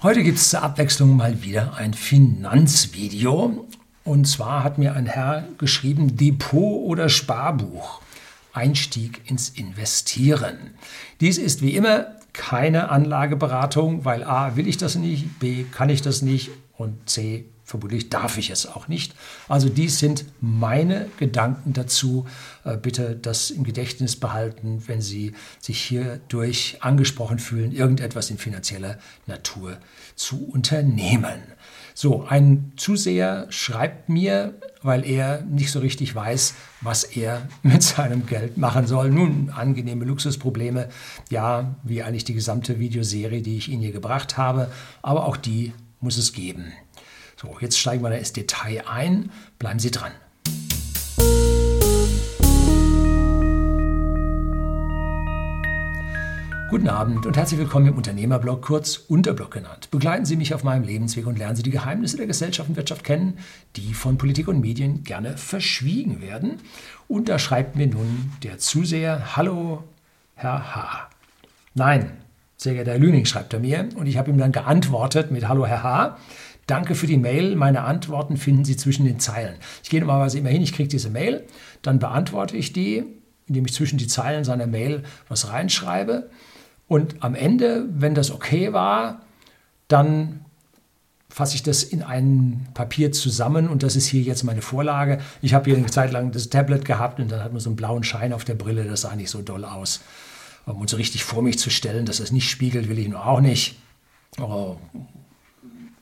Heute gibt es zur Abwechslung mal wieder ein Finanzvideo. Und zwar hat mir ein Herr geschrieben, Depot oder Sparbuch. Einstieg ins Investieren. Dies ist wie immer keine Anlageberatung, weil A will ich das nicht, B kann ich das nicht und C Vermutlich darf ich es auch nicht. Also dies sind meine Gedanken dazu. Äh, bitte das im Gedächtnis behalten, wenn Sie sich hierdurch angesprochen fühlen, irgendetwas in finanzieller Natur zu unternehmen. So, ein Zuseher schreibt mir, weil er nicht so richtig weiß, was er mit seinem Geld machen soll. Nun, angenehme Luxusprobleme, ja, wie eigentlich die gesamte Videoserie, die ich Ihnen hier gebracht habe, aber auch die muss es geben. So, jetzt steigen wir da ins Detail ein. Bleiben Sie dran. Guten Abend und herzlich willkommen im Unternehmerblog, kurz Unterblog genannt. Begleiten Sie mich auf meinem Lebensweg und lernen Sie die Geheimnisse der Gesellschaft und Wirtschaft kennen, die von Politik und Medien gerne verschwiegen werden. Und da schreibt mir nun der Zuseher, Hallo, Herr H. Nein, sehr geehrter Herr Lüning, schreibt er mir. Und ich habe ihm dann geantwortet mit Hallo, Herr H. Danke für die Mail. Meine Antworten finden Sie zwischen den Zeilen. Ich gehe normalerweise immer hin, ich kriege diese Mail, dann beantworte ich die, indem ich zwischen die Zeilen seiner Mail was reinschreibe. Und am Ende, wenn das okay war, dann fasse ich das in ein Papier zusammen und das ist hier jetzt meine Vorlage. Ich habe hier eine Zeit lang das Tablet gehabt und dann hat man so einen blauen Schein auf der Brille, das sah nicht so doll aus. Um uns so richtig vor mich zu stellen, dass es nicht spiegelt, will ich nur auch nicht. Oh,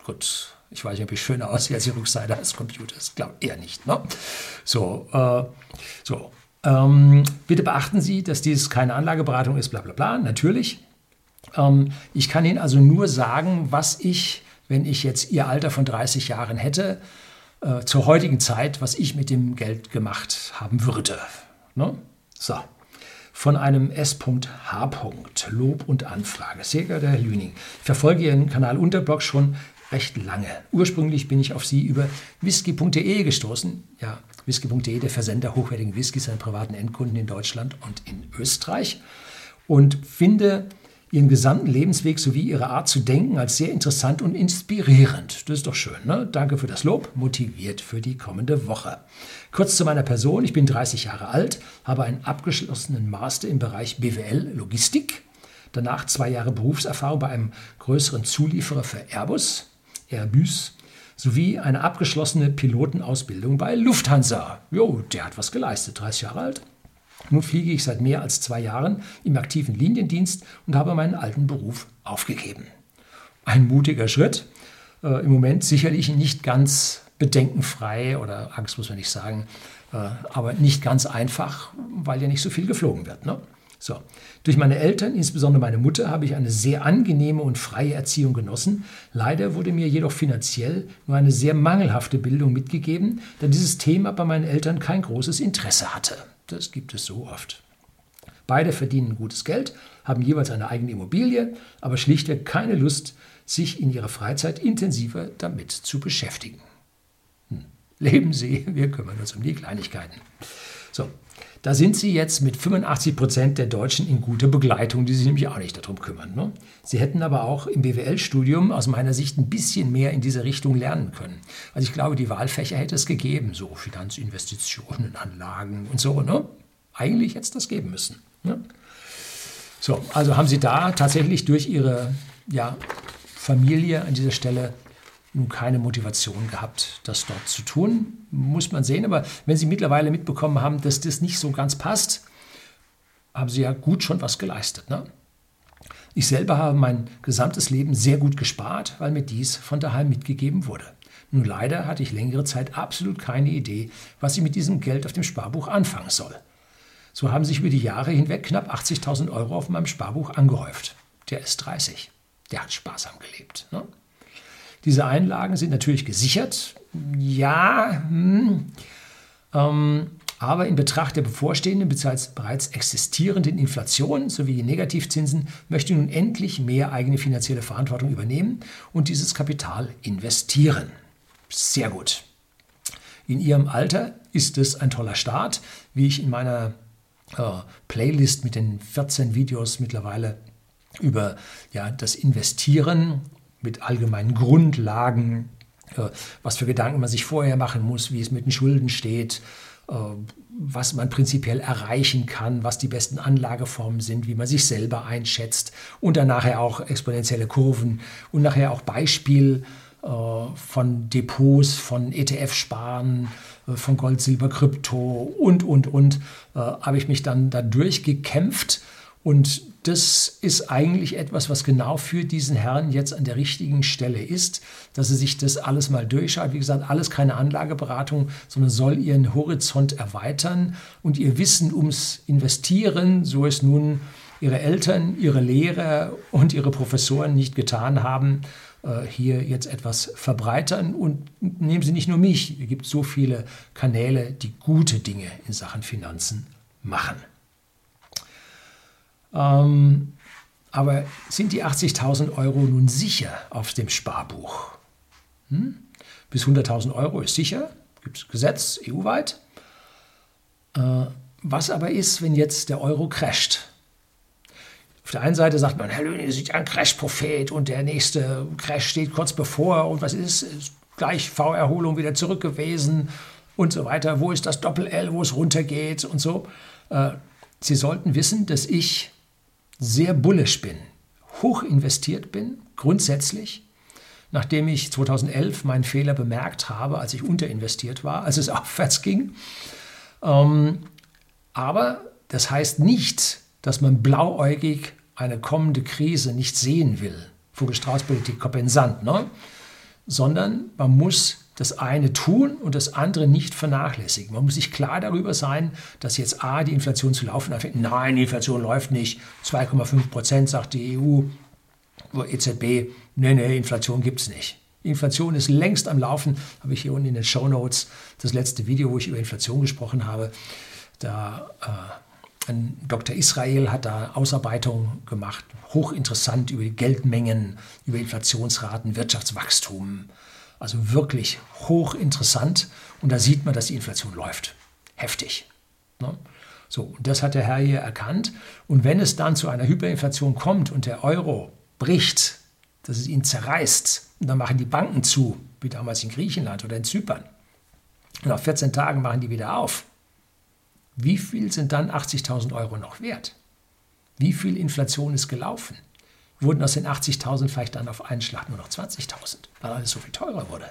gut, ich weiß nicht, ob ich schöner aussehe als die Rückseite des Computers. Glaube eher nicht. Ne? So, äh, so. Ähm, bitte beachten Sie, dass dies keine Anlageberatung ist, bla bla bla. Natürlich. Ähm, ich kann Ihnen also nur sagen, was ich, wenn ich jetzt Ihr Alter von 30 Jahren hätte, äh, zur heutigen Zeit, was ich mit dem Geld gemacht haben würde. Ne? So. Von einem S.H. Lob und Anfrage. Sehr geehrter Herr Lüning, ich verfolge Ihren Kanal Unterblog schon recht lange. Ursprünglich bin ich auf sie über whisky.de gestoßen. Ja, whisky.de, der Versender hochwertigen Whiskys an privaten Endkunden in Deutschland und in Österreich. Und finde ihren gesamten Lebensweg sowie ihre Art zu denken als sehr interessant und inspirierend. Das ist doch schön. Ne? Danke für das Lob, motiviert für die kommende Woche. Kurz zu meiner Person. Ich bin 30 Jahre alt, habe einen abgeschlossenen Master im Bereich BWL Logistik. Danach zwei Jahre Berufserfahrung bei einem größeren Zulieferer für Airbus Airbus sowie eine abgeschlossene Pilotenausbildung bei Lufthansa. Jo, der hat was geleistet, 30 Jahre alt. Nun fliege ich seit mehr als zwei Jahren im aktiven Liniendienst und habe meinen alten Beruf aufgegeben. Ein mutiger Schritt, äh, im Moment sicherlich nicht ganz bedenkenfrei oder Angst muss man nicht sagen, äh, aber nicht ganz einfach, weil ja nicht so viel geflogen wird. Ne? So. Durch meine Eltern, insbesondere meine Mutter, habe ich eine sehr angenehme und freie Erziehung genossen. Leider wurde mir jedoch finanziell nur eine sehr mangelhafte Bildung mitgegeben, da dieses Thema bei meinen Eltern kein großes Interesse hatte. Das gibt es so oft. Beide verdienen gutes Geld, haben jeweils eine eigene Immobilie, aber schlichtweg keine Lust, sich in ihrer Freizeit intensiver damit zu beschäftigen. Hm. Leben Sie, wir kümmern uns um die Kleinigkeiten. So, da sind sie jetzt mit 85 Prozent der Deutschen in guter Begleitung, die sich nämlich auch nicht darum kümmern. Ne? Sie hätten aber auch im BWL-Studium aus meiner Sicht ein bisschen mehr in diese Richtung lernen können. Also ich glaube, die Wahlfächer hätte es gegeben, so Finanzinvestitionen, Anlagen und so. Ne? Eigentlich hätte es das geben müssen. Ne? So, also haben Sie da tatsächlich durch Ihre ja, Familie an dieser Stelle nun keine Motivation gehabt, das dort zu tun. Muss man sehen. Aber wenn Sie mittlerweile mitbekommen haben, dass das nicht so ganz passt, haben Sie ja gut schon was geleistet. Ne? Ich selber habe mein gesamtes Leben sehr gut gespart, weil mir dies von daheim mitgegeben wurde. Nun leider hatte ich längere Zeit absolut keine Idee, was ich mit diesem Geld auf dem Sparbuch anfangen soll. So haben sich über die Jahre hinweg knapp 80.000 Euro auf meinem Sparbuch angehäuft. Der ist 30. Der hat sparsam gelebt. Ne? Diese Einlagen sind natürlich gesichert. Ja, hm, ähm, aber in Betracht der bevorstehenden bzw. bereits existierenden Inflation sowie Negativzinsen möchte nun endlich mehr eigene finanzielle Verantwortung übernehmen und dieses Kapital investieren. Sehr gut. In Ihrem Alter ist es ein toller Start, wie ich in meiner äh, Playlist mit den 14 Videos mittlerweile über ja, das Investieren mit allgemeinen Grundlagen, äh, was für Gedanken man sich vorher machen muss, wie es mit den Schulden steht, äh, was man prinzipiell erreichen kann, was die besten Anlageformen sind, wie man sich selber einschätzt und dann nachher auch exponentielle Kurven und nachher auch Beispiel äh, von Depots, von ETF-Sparen, von Gold, Silber, Krypto und, und, und, habe ich mich dann da durchgekämpft und das ist eigentlich etwas, was genau für diesen Herrn jetzt an der richtigen Stelle ist, dass er sich das alles mal durchschaut. Wie gesagt, alles keine Anlageberatung, sondern soll ihren Horizont erweitern und ihr Wissen ums Investieren, so es nun ihre Eltern, ihre Lehrer und ihre Professoren nicht getan haben, äh, hier jetzt etwas verbreitern. Und nehmen Sie nicht nur mich, es gibt so viele Kanäle, die gute Dinge in Sachen Finanzen machen. Ähm, aber sind die 80.000 Euro nun sicher auf dem Sparbuch? Hm? Bis 100.000 Euro ist sicher, gibt es Gesetz EU-weit. Äh, was aber ist, wenn jetzt der Euro crasht? Auf der einen Seite sagt man, Herr Löhne, Sie sind ein Crash-Prophet und der nächste Crash steht kurz bevor und was ist? ist gleich V-Erholung wieder zurück gewesen und so weiter. Wo ist das Doppel-L, wo es runtergeht und so? Äh, Sie sollten wissen, dass ich sehr bullisch bin, hoch investiert bin, grundsätzlich, nachdem ich 2011 meinen Fehler bemerkt habe, als ich unterinvestiert war, als es aufwärts ging. Ähm, aber das heißt nicht, dass man blauäugig eine kommende Krise nicht sehen will. Vogelstrauß-Politik kompensant, ne? sondern man muss das eine tun und das andere nicht vernachlässigen. Man muss sich klar darüber sein, dass jetzt A, die Inflation zu laufen anfängt. Nein, die Inflation läuft nicht. 2,5 Prozent, sagt die EU, EZB. Nee, nee, Inflation gibt es nicht. Inflation ist längst am Laufen. Habe ich hier unten in den Show Notes das letzte Video, wo ich über Inflation gesprochen habe. Da äh, ein Dr. Israel hat da Ausarbeitungen gemacht, hochinteressant über die Geldmengen, über Inflationsraten, Wirtschaftswachstum. Also wirklich hochinteressant. Und da sieht man, dass die Inflation läuft. Heftig. Ne? So, und das hat der Herr hier erkannt. Und wenn es dann zu einer Hyperinflation kommt und der Euro bricht, dass es ihn zerreißt, und dann machen die Banken zu, wie damals in Griechenland oder in Zypern. Und nach 14 Tagen machen die wieder auf. Wie viel sind dann 80.000 Euro noch wert? Wie viel Inflation ist gelaufen? Wurden aus den 80.000 vielleicht dann auf einen Schlag nur noch 20.000, weil alles so viel teurer wurde.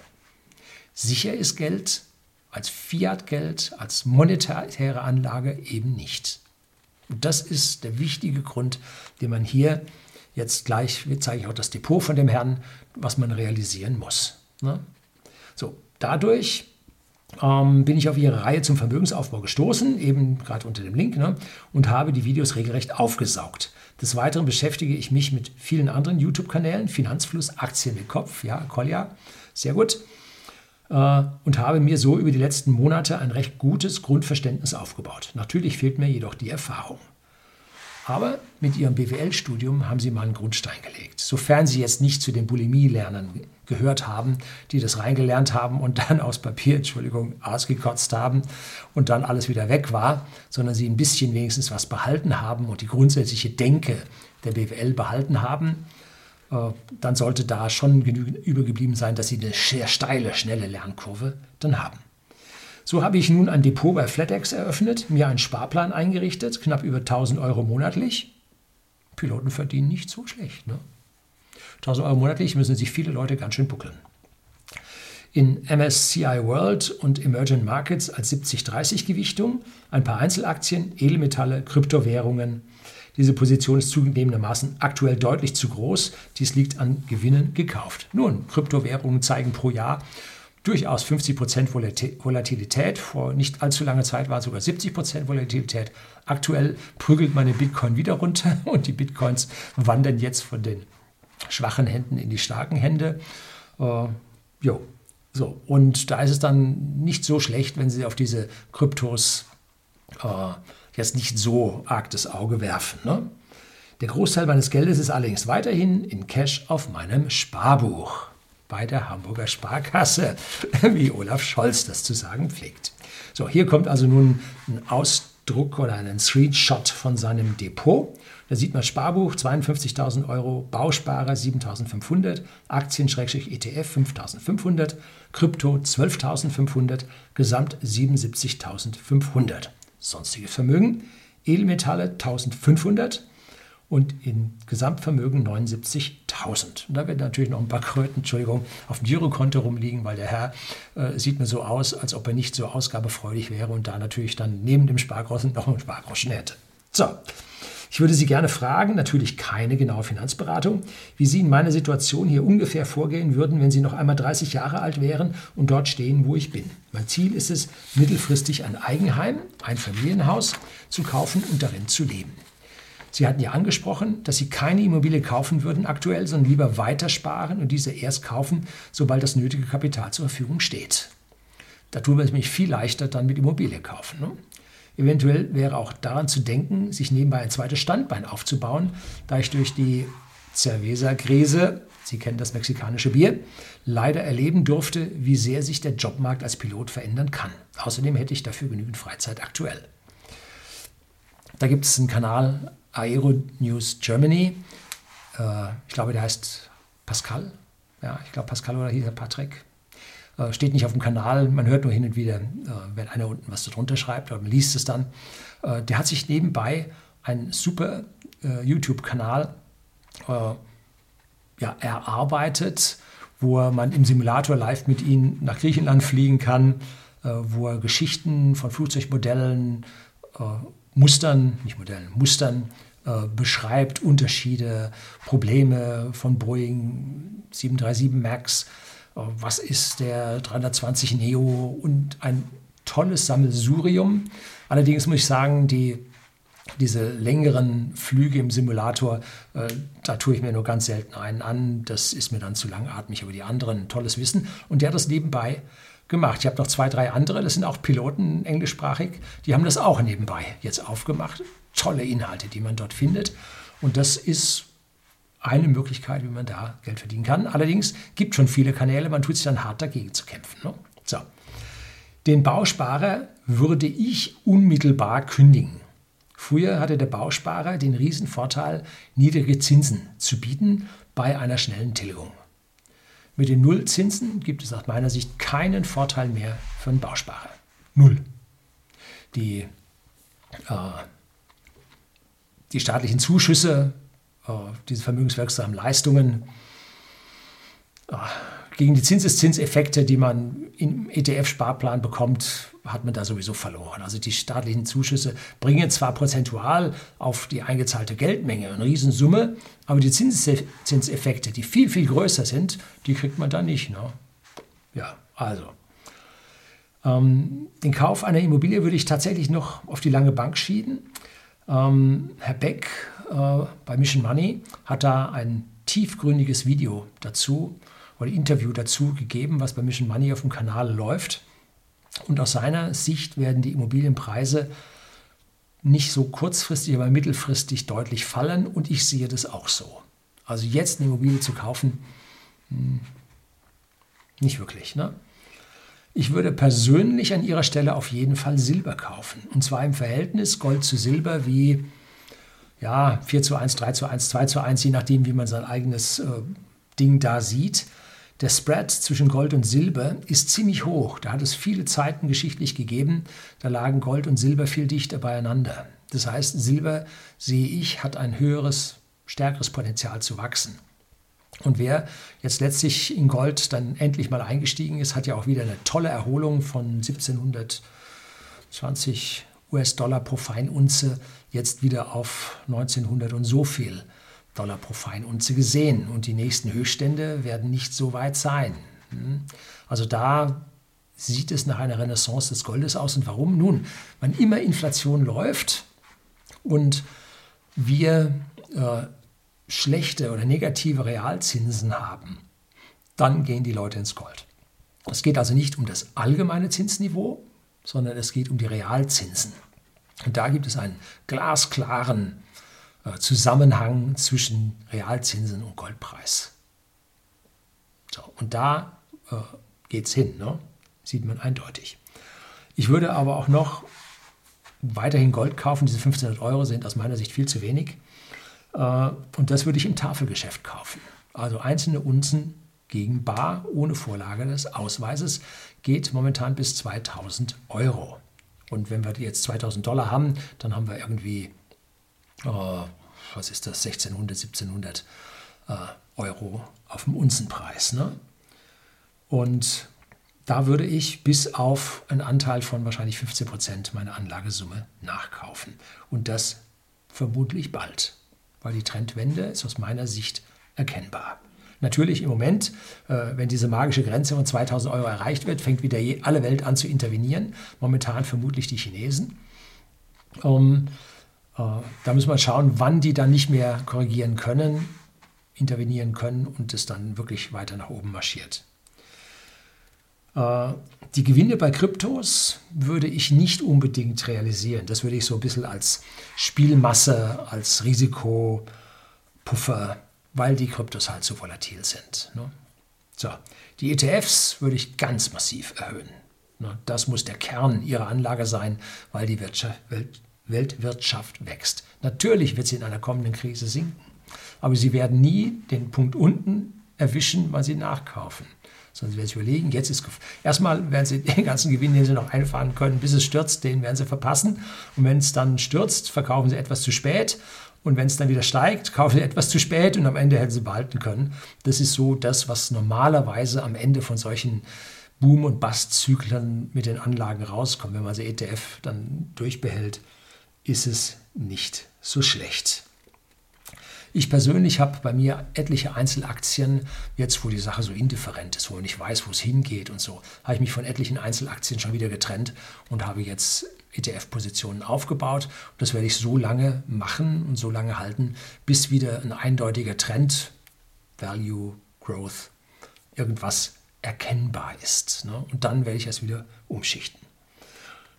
Sicher ist Geld als Fiat-Geld, als monetäre Anlage eben nicht. Und das ist der wichtige Grund, den man hier jetzt gleich, zeige ich auch das Depot von dem Herrn, was man realisieren muss. Ne? So, dadurch ähm, bin ich auf Ihre Reihe zum Vermögensaufbau gestoßen, eben gerade unter dem Link, ne, und habe die Videos regelrecht aufgesaugt. Des Weiteren beschäftige ich mich mit vielen anderen YouTube-Kanälen, Finanzfluss, Aktien mit Kopf, ja, Kolja, sehr gut, äh, und habe mir so über die letzten Monate ein recht gutes Grundverständnis aufgebaut. Natürlich fehlt mir jedoch die Erfahrung. Aber mit ihrem BWL-Studium haben sie mal einen Grundstein gelegt. Sofern sie jetzt nicht zu den Bulimie-Lernern gehört haben, die das reingelernt haben und dann aus Papier, Entschuldigung, ausgekotzt haben und dann alles wieder weg war, sondern sie ein bisschen wenigstens was behalten haben und die grundsätzliche Denke der BWL behalten haben, äh, dann sollte da schon genügend übergeblieben sein, dass sie eine sehr steile, schnelle Lernkurve dann haben. So habe ich nun ein Depot bei FlatEx eröffnet, mir einen Sparplan eingerichtet, knapp über 1000 Euro monatlich. Piloten verdienen nicht so schlecht. Ne? 1000 Euro monatlich müssen sich viele Leute ganz schön buckeln. In MSCI World und Emerging Markets als 70-30 Gewichtung, ein paar Einzelaktien, Edelmetalle, Kryptowährungen. Diese Position ist zugegebenermaßen aktuell deutlich zu groß. Dies liegt an Gewinnen gekauft. Nun, Kryptowährungen zeigen pro Jahr durchaus 50 Prozent Volatilität. Vor nicht allzu langer Zeit war es sogar 70 Prozent Volatilität. Aktuell prügelt meine Bitcoin wieder runter und die Bitcoins wandern jetzt von den schwachen Händen in die starken Hände. Äh, jo. So, und da ist es dann nicht so schlecht, wenn Sie auf diese Kryptos äh, jetzt nicht so arg das Auge werfen. Ne? Der Großteil meines Geldes ist allerdings weiterhin in Cash auf meinem Sparbuch bei der Hamburger Sparkasse, wie Olaf Scholz das zu sagen pflegt. So, hier kommt also nun ein Aus, Ausdruck oder einen Screenshot von seinem Depot. Da sieht man Sparbuch 52.000 Euro, Bausparer 7.500, Aktien-ETF 5.500, Krypto 12.500, Gesamt 77.500. Sonstiges Vermögen, Edelmetalle 1.500 und in Gesamtvermögen 79.000. Und da wird natürlich noch ein paar Kröten, Entschuldigung, auf dem Girokonto rumliegen, weil der Herr äh, sieht mir so aus, als ob er nicht so ausgabefreudig wäre und da natürlich dann neben dem Spargroschen noch einen Spargroschen hätte. So, ich würde Sie gerne fragen, natürlich keine genaue Finanzberatung, wie Sie in meiner Situation hier ungefähr vorgehen würden, wenn Sie noch einmal 30 Jahre alt wären und dort stehen, wo ich bin. Mein Ziel ist es, mittelfristig ein Eigenheim, ein Familienhaus zu kaufen und darin zu leben. Sie hatten ja angesprochen, dass Sie keine Immobilie kaufen würden aktuell, sondern lieber weitersparen und diese erst kaufen, sobald das nötige Kapital zur Verfügung steht. Da tun wir es nämlich viel leichter dann mit Immobilie kaufen. Ne? Eventuell wäre auch daran zu denken, sich nebenbei ein zweites Standbein aufzubauen, da ich durch die Cerveza-Krise, Sie kennen das mexikanische Bier, leider erleben durfte, wie sehr sich der Jobmarkt als Pilot verändern kann. Außerdem hätte ich dafür genügend Freizeit aktuell. Da gibt es einen Kanal Aero News Germany. Äh, ich glaube, der heißt Pascal. Ja, ich glaube Pascal oder hieß er Patrick. Äh, steht nicht auf dem Kanal, man hört nur hin und wieder, äh, wenn einer unten was darunter schreibt oder man liest es dann. Äh, der hat sich nebenbei einen super YouTube-Kanal ja, erarbeitet, wo man im Simulator live mit ihm nach Griechenland fliegen kann, wo er Geschichten von Flugzeugmodellen, Mustern, nicht Modellen, Mustern beschreibt, Unterschiede, Probleme von Boeing 737 MAX, was ist der 320 Neo und ein tolles Sammelsurium. Allerdings muss ich sagen, die, diese längeren Flüge im Simulator, äh, da tue ich mir nur ganz selten einen an. Das ist mir dann zu langatmig, aber die anderen tolles Wissen. Und der hat das nebenbei gemacht. Ich habe noch zwei, drei andere, das sind auch Piloten englischsprachig, die haben das auch nebenbei jetzt aufgemacht. Tolle Inhalte, die man dort findet. Und das ist eine Möglichkeit, wie man da Geld verdienen kann. Allerdings gibt es schon viele Kanäle, man tut sich dann hart dagegen zu kämpfen. Ne? So. Den Bausparer würde ich unmittelbar kündigen. Früher hatte der Bausparer den Riesenvorteil, niedrige Zinsen zu bieten bei einer schnellen Tilgung. Mit den Nullzinsen gibt es aus meiner Sicht keinen Vorteil mehr für einen Bausparer. Null. Die, äh, die staatlichen Zuschüsse äh, diese vermögenswirksamen Leistungen äh, gegen die Zinseszinseffekte, die man im ETF-Sparplan bekommt, hat man da sowieso verloren. Also die staatlichen Zuschüsse bringen zwar prozentual auf die eingezahlte Geldmenge eine Riesensumme, aber die Zinseffekte, die viel, viel größer sind, die kriegt man da nicht. Ne? Ja, also. Ähm, den Kauf einer Immobilie würde ich tatsächlich noch auf die lange Bank schieben. Ähm, Herr Beck äh, bei Mission Money hat da ein tiefgründiges Video dazu oder Interview dazu gegeben, was bei Mission Money auf dem Kanal läuft. Und aus seiner Sicht werden die Immobilienpreise nicht so kurzfristig, aber mittelfristig deutlich fallen und ich sehe das auch so. Also jetzt eine Immobilie zu kaufen, hm, nicht wirklich. Ne? Ich würde persönlich an Ihrer Stelle auf jeden Fall Silber kaufen. Und zwar im Verhältnis Gold zu Silber wie ja, 4 zu 1, 3 zu 1, 2 zu 1, je nachdem, wie man sein eigenes äh, Ding da sieht. Der Spread zwischen Gold und Silber ist ziemlich hoch. Da hat es viele Zeiten geschichtlich gegeben, da lagen Gold und Silber viel dichter beieinander. Das heißt, Silber, sehe ich, hat ein höheres, stärkeres Potenzial zu wachsen. Und wer jetzt letztlich in Gold dann endlich mal eingestiegen ist, hat ja auch wieder eine tolle Erholung von 1720 US-Dollar pro Feinunze jetzt wieder auf 1900 und so viel Dollar pro Feinunze gesehen. Und die nächsten Höchststände werden nicht so weit sein. Hm? Also da sieht es nach einer Renaissance des Goldes aus. Und warum? Nun, wann immer Inflation läuft und wir äh, schlechte oder negative Realzinsen haben, dann gehen die Leute ins Gold. Es geht also nicht um das allgemeine Zinsniveau, sondern es geht um die Realzinsen. Und da gibt es einen glasklaren Zusammenhang zwischen Realzinsen und Goldpreis. So, und da äh, geht es hin, ne? sieht man eindeutig. Ich würde aber auch noch weiterhin Gold kaufen. Diese 1500 Euro sind aus meiner Sicht viel zu wenig. Äh, und das würde ich im Tafelgeschäft kaufen. Also einzelne Unzen gegen Bar ohne Vorlage des Ausweises geht momentan bis 2000 Euro. Und wenn wir jetzt 2000 Dollar haben, dann haben wir irgendwie, äh, was ist das, 1600, 1700 äh, Euro auf dem Unzenpreis. Ne? Und da würde ich bis auf einen Anteil von wahrscheinlich 15 Prozent meiner Anlagesumme nachkaufen. Und das vermutlich bald, weil die Trendwende ist aus meiner Sicht erkennbar. Natürlich im Moment, äh, wenn diese magische Grenze von 2000 Euro erreicht wird, fängt wieder alle Welt an zu intervenieren. Momentan vermutlich die Chinesen. Um, äh, da müssen wir schauen, wann die dann nicht mehr korrigieren können, intervenieren können und es dann wirklich weiter nach oben marschiert. Äh, die Gewinne bei Kryptos würde ich nicht unbedingt realisieren. Das würde ich so ein bisschen als Spielmasse, als Risikopuffer weil die Kryptos halt so volatil sind. Ne? So, die ETFs würde ich ganz massiv erhöhen. Ne? Das muss der Kern ihrer Anlage sein, weil die Wirtschaft, Weltwirtschaft wächst. Natürlich wird sie in einer kommenden Krise sinken, aber sie werden nie den Punkt unten erwischen, weil sie nachkaufen. Sondern sie werden sich überlegen, jetzt ist erstmal werden sie den ganzen Gewinn, den sie noch einfahren können, bis es stürzt, den werden sie verpassen. Und wenn es dann stürzt, verkaufen sie etwas zu spät und wenn es dann wieder steigt, kaufen sie etwas zu spät und am Ende hätten sie behalten können. Das ist so das, was normalerweise am Ende von solchen Boom- und Bust-Zyklen mit den Anlagen rauskommt. Wenn man also ETF dann durchbehält, ist es nicht so schlecht. Ich persönlich habe bei mir etliche Einzelaktien, jetzt wo die Sache so indifferent ist, wo man nicht weiß, wo es hingeht und so, habe ich mich von etlichen Einzelaktien schon wieder getrennt und habe jetzt ETF-Positionen aufgebaut. Das werde ich so lange machen und so lange halten, bis wieder ein eindeutiger Trend, Value, Growth, irgendwas erkennbar ist. Ne? Und dann werde ich es wieder umschichten.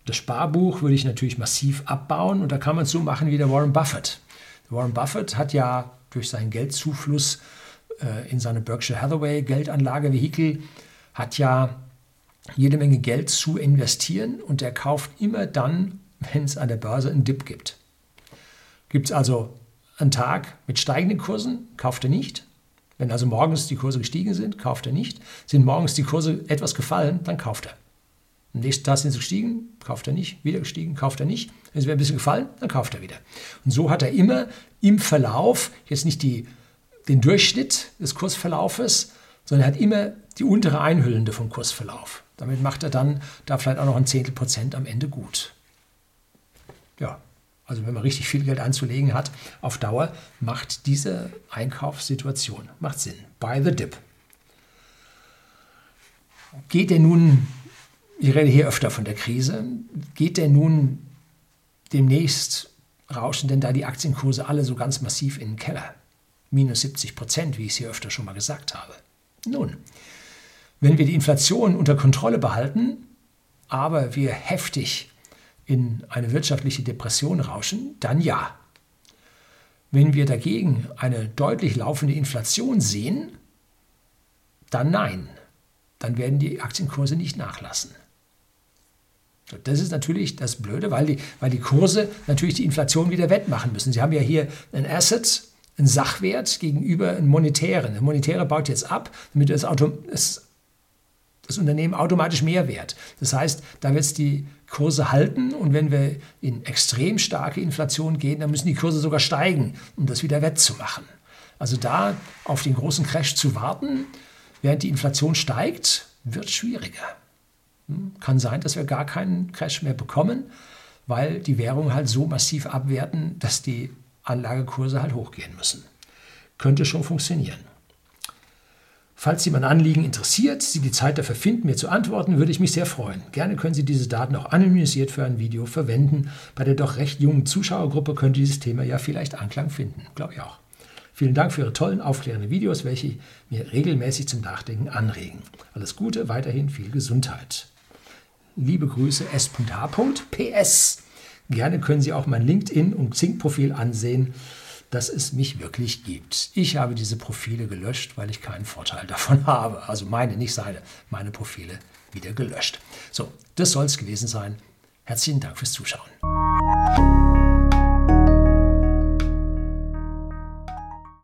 Das Sparbuch würde ich natürlich massiv abbauen und da kann man es so machen wie der Warren Buffett. Warren Buffett hat ja durch seinen Geldzufluss äh, in seine Berkshire Hathaway Geldanlagevehikel hat ja jede Menge Geld zu investieren und er kauft immer dann, wenn es an der Börse einen Dip gibt. Gibt es also einen Tag mit steigenden Kursen, kauft er nicht. Wenn also morgens die Kurse gestiegen sind, kauft er nicht. Sind morgens die Kurse etwas gefallen, dann kauft er. Am nächsten Tag sind sie gestiegen, kauft er nicht. Wieder gestiegen, kauft er nicht. Wenn sie ein bisschen gefallen, dann kauft er wieder. Und so hat er immer im Verlauf, jetzt nicht die, den Durchschnitt des Kursverlaufes, sondern er hat immer die untere Einhüllende vom Kursverlauf. Damit macht er dann da vielleicht auch noch ein Zehntel Prozent am Ende gut. Ja, also wenn man richtig viel Geld anzulegen hat, auf Dauer macht diese Einkaufssituation macht Sinn. Buy the dip. Geht der nun, ich rede hier öfter von der Krise, geht der nun demnächst rauschen denn da die Aktienkurse alle so ganz massiv in den Keller? Minus 70 Prozent, wie ich es hier öfter schon mal gesagt habe. Nun, wenn wir die Inflation unter Kontrolle behalten, aber wir heftig in eine wirtschaftliche Depression rauschen, dann ja. Wenn wir dagegen eine deutlich laufende Inflation sehen, dann nein. Dann werden die Aktienkurse nicht nachlassen. Das ist natürlich das Blöde, weil die, weil die Kurse natürlich die Inflation wieder wettmachen müssen. Sie haben ja hier ein Asset, einen Sachwert gegenüber einem monetären. Der monetäre baut jetzt ab, damit das, Auto, das das Unternehmen automatisch mehr wert. Das heißt, da wird es die Kurse halten und wenn wir in extrem starke Inflation gehen, dann müssen die Kurse sogar steigen, um das wieder wettzumachen. Also da auf den großen Crash zu warten, während die Inflation steigt, wird schwieriger. Kann sein, dass wir gar keinen Crash mehr bekommen, weil die Währungen halt so massiv abwerten, dass die Anlagekurse halt hochgehen müssen. Könnte schon funktionieren. Falls Sie mein Anliegen interessiert, Sie die Zeit dafür finden, mir zu antworten, würde ich mich sehr freuen. Gerne können Sie diese Daten auch anonymisiert für ein Video verwenden. Bei der doch recht jungen Zuschauergruppe könnte dieses Thema ja vielleicht Anklang finden. Glaube ich auch. Vielen Dank für Ihre tollen, aufklärenden Videos, welche mir regelmäßig zum Nachdenken anregen. Alles Gute, weiterhin viel Gesundheit. Liebe Grüße, S.H. PS. Gerne können Sie auch mein LinkedIn- und Xing-Profil ansehen dass es mich wirklich gibt. Ich habe diese Profile gelöscht, weil ich keinen Vorteil davon habe. Also meine, nicht seine, meine Profile wieder gelöscht. So, das soll es gewesen sein. Herzlichen Dank fürs Zuschauen.